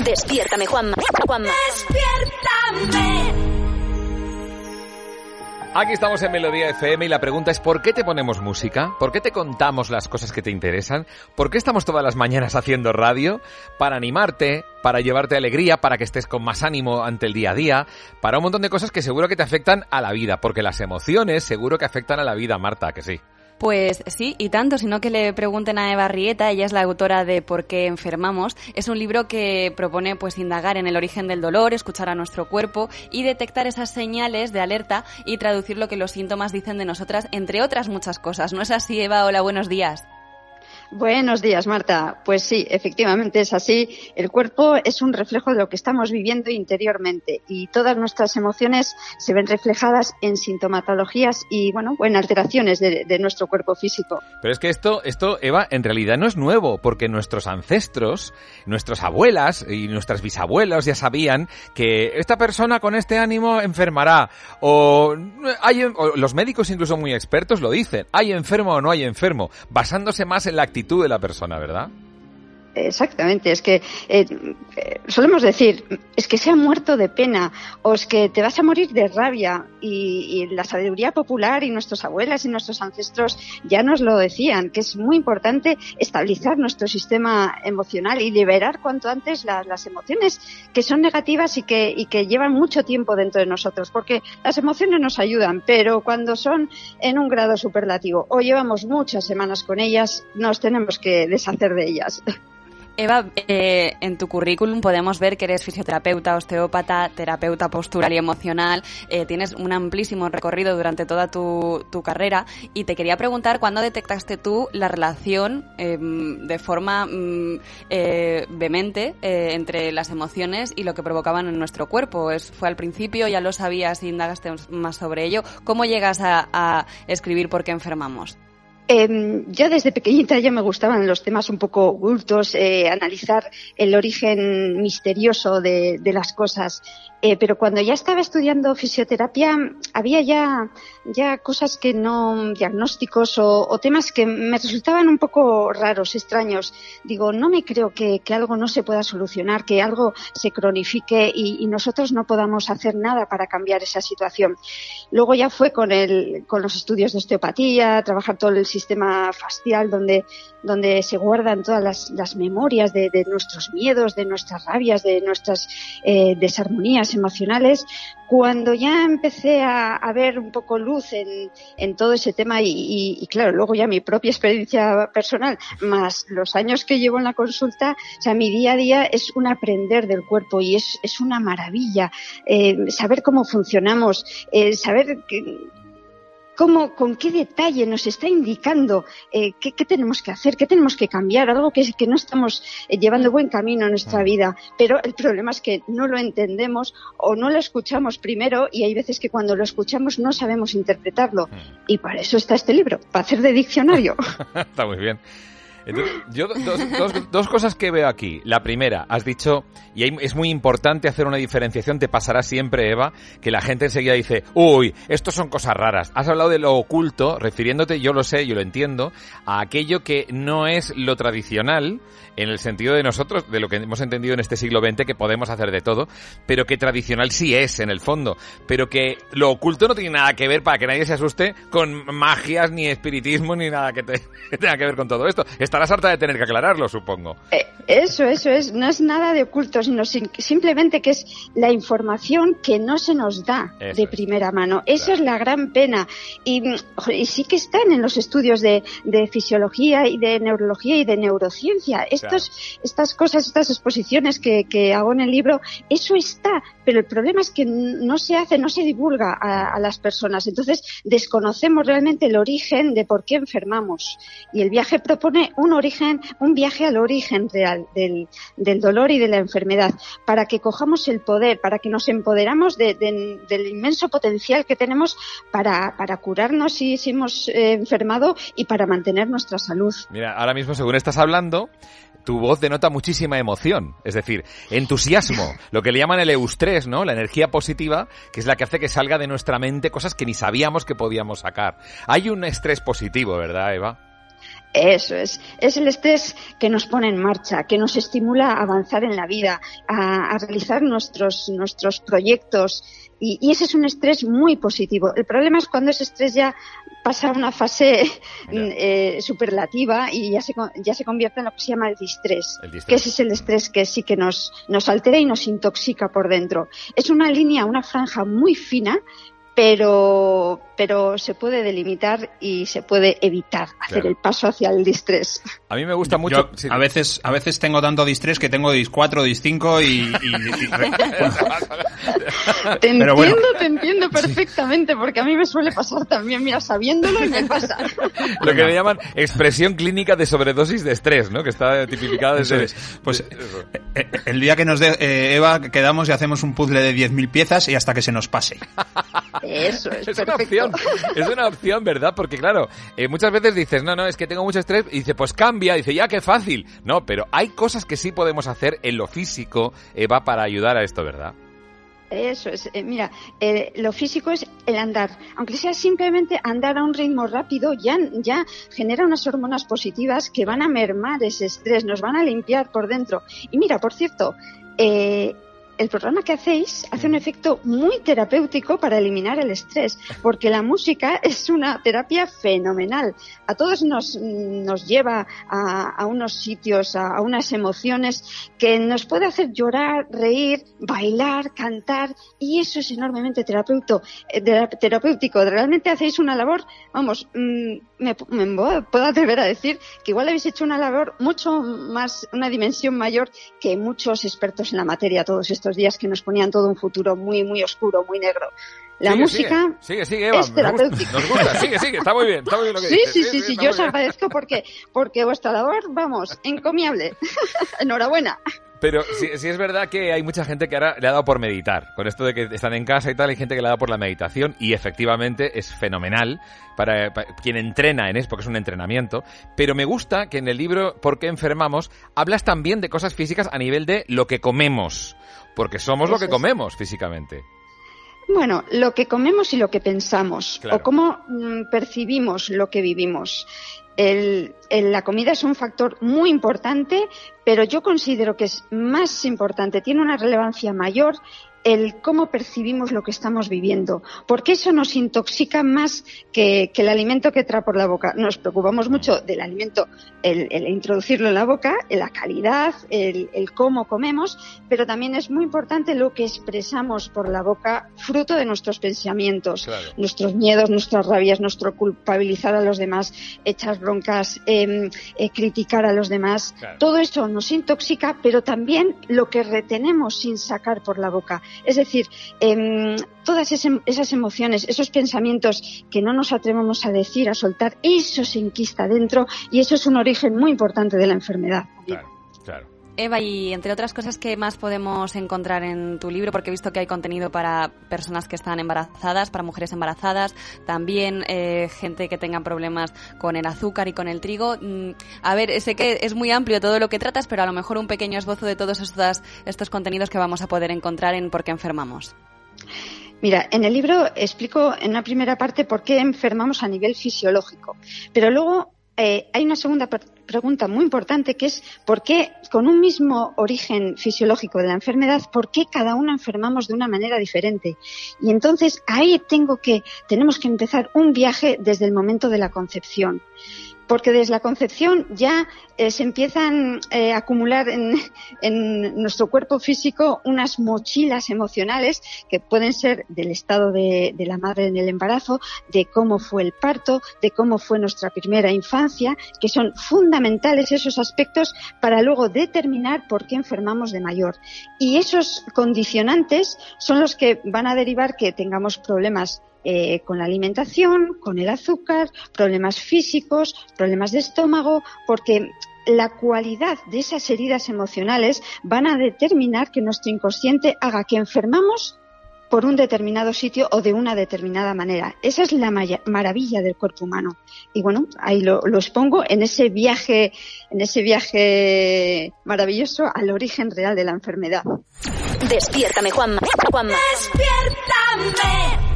Despiértame, Juanma. Juanma. Despiértame. Aquí estamos en Melodía FM y la pregunta es ¿por qué te ponemos música? ¿Por qué te contamos las cosas que te interesan? ¿Por qué estamos todas las mañanas haciendo radio? Para animarte, para llevarte alegría, para que estés con más ánimo ante el día a día, para un montón de cosas que seguro que te afectan a la vida, porque las emociones seguro que afectan a la vida, Marta, que sí. Pues sí, y tanto, sino que le pregunten a Eva Rieta, ella es la autora de Por qué enfermamos. Es un libro que propone pues indagar en el origen del dolor, escuchar a nuestro cuerpo y detectar esas señales de alerta y traducir lo que los síntomas dicen de nosotras, entre otras muchas cosas. ¿No es así, Eva? Hola, buenos días. Buenos días, Marta. Pues sí, efectivamente es así. El cuerpo es un reflejo de lo que estamos viviendo interiormente y todas nuestras emociones se ven reflejadas en sintomatologías y, bueno, en alteraciones de, nuestro cuerpo físico. Pero es que esto, esto, Eva, en realidad no es nuevo, porque nuestros ancestros, nuestras abuelas y nuestras bisabuelas ya sabían que esta persona con este ánimo enfermará. O, hay, o los médicos incluso muy expertos lo dicen. Hay enfermo o no hay enfermo, basándose más en la actitud de la persona, ¿verdad? Exactamente, es que eh, solemos decir, es que se ha muerto de pena o es que te vas a morir de rabia y, y, la sabiduría popular y nuestras abuelas y nuestros ancestros ya nos lo decían, que es muy importante estabilizar nuestro sistema emocional y liberar cuanto antes la, las emociones que son negativas y que, y que llevan mucho tiempo dentro de nosotros, porque las emociones nos ayudan, pero cuando son en un grado superlativo o llevamos muchas semanas con ellas, nos tenemos que deshacer de ellas. Eva, eh, en tu currículum podemos ver que eres fisioterapeuta, osteópata, terapeuta postural y emocional. Eh, tienes un amplísimo recorrido durante toda tu, tu, carrera y te quería preguntar cuándo detectaste tú la relación eh, de forma mm, eh, vehemente entre las emociones y lo que provocaban en nuestro cuerpo. ¿Es, ¿Fue al principio? ¿Ya lo sabías y indagaste más sobre ello? ¿Cómo llegas a escribir por qué enfermamos? Eh, yo desde pequeñita ya me gustaban los temas un poco ocultos, eh, analizar el origen misterioso de, de las cosas. Eh, pero cuando ya estaba estudiando fisioterapia, había ya, ya cosas que no, diagnósticos o, o, temas que me resultaban un poco raros, extraños. Digo, no me creo que, que algo no se pueda solucionar, que algo se cronifique y, y, nosotros no podamos hacer nada para cambiar esa situación. Luego ya fue con, el, con los estudios de osteopatía, trabajar todo el sistema facial donde, donde se guardan todas las, las memorias de, de, nuestros miedos, de nuestras rabias, de nuestras eh, desarmonías emocionales, cuando ya empecé a, a ver un poco luz en, en todo ese tema y, y, y, claro, luego ya mi propia experiencia personal, más los años que llevo en la consulta, o sea, mi día a día es un aprender del cuerpo y es, es una maravilla eh, saber cómo funcionamos, eh, saber que, cómo, con qué detalle nos está indicando eh, qué, qué, tenemos que hacer, qué tenemos que cambiar, algo que, que no estamos eh, llevando buen camino en nuestra vida. Pero el problema es que no lo entendemos o no lo escuchamos primero y hay veces que cuando lo escuchamos no sabemos interpretarlo. Y para eso está este libro, para hacer de diccionario. está muy bien. Entonces, yo dos, dos, dos, cosas que veo aquí. La primera, has dicho, y es muy importante hacer una diferenciación, te pasará siempre, Eva, que la gente enseguida dice, uy, esto son cosas raras. Has hablado de lo oculto, refiriéndote, yo lo sé, yo lo entiendo, a aquello que no es lo tradicional, en el sentido de nosotros, de lo que hemos entendido en este siglo XX, que podemos hacer de todo, pero que tradicional sí es, en el fondo, pero que lo oculto no tiene nada que ver, para que nadie se asuste, con magias, ni espiritismo, ni nada que tenga que ver con todo esto. Estarás harta de tener que aclararlo, supongo. Eh, eso, eso es. No es nada de oculto, sino sin, simplemente que es la información que no se nos da eso de primera mano. Eso claro. es la gran pena. Y, y, sí que están en los estudios de, de, fisiología y de neurología y de neurociencia. Estos, claro. Estas cosas, estas exposiciones que, que, hago en el libro, eso está. Pero el problema es que no se hace, no se divulga a, las personas. Entonces, desconocemos realmente el origen de por qué enfermamos. Y el viaje propone un origen, un viaje al origen real del, del, dolor y de la enfermedad, para que cojamos el poder, para que nos empoderamos de, de, del inmenso potencial que tenemos para, para curarnos si, si hemos eh, enfermado y para mantener nuestra salud. Mira, ahora mismo, según estás hablando, tu voz denota muchísima emoción, es decir, entusiasmo, lo que le llaman el eustrés, ¿no? La energía positiva, que es la que hace que salga de nuestra mente cosas que ni sabíamos que podíamos sacar. Hay un estrés positivo, ¿verdad, Eva? Eso es. Es el estrés que nos pone en marcha, que nos estimula a avanzar en la vida, a, realizar nuestros, nuestros proyectos. Y, ese es un estrés muy positivo. El problema es cuando ese estrés ya pasa a una fase eh, superlativa y ya se, ya se convierte en lo que se llama el distrés, que ese es el estrés que sí que nos, nos altera y nos intoxica por dentro. Es una línea, una franja muy fina pero, pero se puede delimitar y se puede evitar hacer el paso hacia el distrés. A mí me gusta mucho. a veces, a veces tengo tanto distrés que tengo dis 4, dis 5 y. te entiendo, te entiendo perfectamente, porque a mí me suele pasar también, mira, sabiéndolo y me pasa. Lo que le llaman expresión clínica de sobredosis de estrés, ¿no? Que está tipificada desde. Pues eh, eh, el día que nos dé eh, Eva, quedamos y hacemos un puzzle de 10.000 piezas y hasta que se nos pase. Eso es, es una opción, es una opción, ¿verdad? Porque claro, eh, muchas veces dices, no, no, es que tengo mucho estrés, y dice, pues cambia, dice, ya, qué fácil. No, pero hay cosas que sí podemos hacer en lo físico, Eva, para ayudar a esto, ¿verdad? Eso es, eh, mira, eh, lo físico es el andar. Aunque sea simplemente andar a un ritmo rápido, ya, ya genera unas hormonas positivas que van a mermar ese estrés, nos van a limpiar por dentro. Y mira, por cierto, eh, el programa que hacéis hace un efecto muy terapéutico para eliminar el estrés, porque la música es una terapia fenomenal. A todos nos, nos lleva a, unos sitios, a, unas emociones que nos puede hacer llorar, reír, bailar, cantar, y eso es enormemente eh, terapéutico. Realmente hacéis una labor, vamos, mm, me, me puedo atrever a decir que igual habéis hecho una labor mucho más, una dimensión mayor que muchos expertos en la materia todos estos días que nos ponían todo un futuro muy, muy oscuro, muy negro. La música sigue, sigue, Eva, es terapéutica. Nos gusta, sigue, sigue, está muy bien, está muy bien lo que sí, dices. Sí, sí, sí, yo os agradezco porque, porque vuestra labor, vamos, encomiable. Enhorabuena. Pero sí, es verdad que hay mucha gente que ahora le ha dado por meditar. Con esto de que están en casa y tal, hay gente que le ha dado por la meditación y efectivamente es fenomenal para, quien entrena en eso, porque es un entrenamiento. Pero me gusta que en el libro ¿Por qué enfermamos? hablas también de cosas físicas a nivel de lo que comemos. Porque somos lo que comemos físicamente. Bueno, lo que comemos y lo que pensamos, o cómo mm, percibimos lo que vivimos. La comida es un factor muy importante, pero yo considero que es más importante, tiene una relevancia mayor el cómo percibimos lo que estamos viviendo, porque eso nos intoxica más que, el alimento que entra por la boca. Nos preocupamos mucho del alimento, el, introducirlo en la boca, la calidad, el, cómo comemos, pero también es muy importante lo que expresamos por la boca, fruto de nuestros pensamientos, nuestros miedos, nuestras rabias, nuestro culpabilizar a los demás, echar broncas, em, eh, criticar a los demás. Todo eso nos intoxica, pero también lo que retenemos sin sacar por la boca es decir, em, todas esas emociones, esos pensamientos que no nos atrevemos a decir, a soltar, eso se enquista dentro y eso es un origen muy importante de la enfermedad. Claro, claro. Eva, y entre otras cosas que más podemos encontrar en tu libro, porque he visto que hay contenido para personas que están embarazadas, para mujeres embarazadas, también eh, gente que tenga problemas con el azúcar y con el trigo. Mm, a ver, sé que es muy amplio todo lo que tratas, pero a lo mejor un pequeño esbozo de todos estos, estos contenidos que vamos a poder encontrar en Por qué enfermamos. Mira, en el libro explico en una primera parte por qué enfermamos a nivel fisiológico, pero luego eh, hay una segunda pregunta muy importante que es por qué, con un mismo origen fisiológico de la enfermedad, por qué cada uno enfermamos de una manera diferente. Y entonces ahí tengo que, tenemos que empezar un viaje desde el momento de la concepción porque desde la concepción ya eh, se empiezan eh, a acumular en, nuestro cuerpo físico unas mochilas emocionales que pueden ser del estado de, la madre en el embarazo, de cómo fue el parto, de cómo fue nuestra primera infancia, que son fundamentales esos aspectos para luego determinar por qué enfermamos de mayor. Y esos condicionantes son los que van a derivar que tengamos problemas eh, con la alimentación, con el azúcar, problemas físicos, problemas de estómago, porque la cualidad de esas heridas emocionales van a determinar que nuestro inconsciente haga que enfermamos por un determinado sitio o de una determinada manera. Esa es la maravilla del cuerpo humano. Y bueno, ahí lo, lo, expongo en ese viaje, en ese viaje maravilloso al origen real de la enfermedad. Despiértame, Juanma. Juanma. Despiértame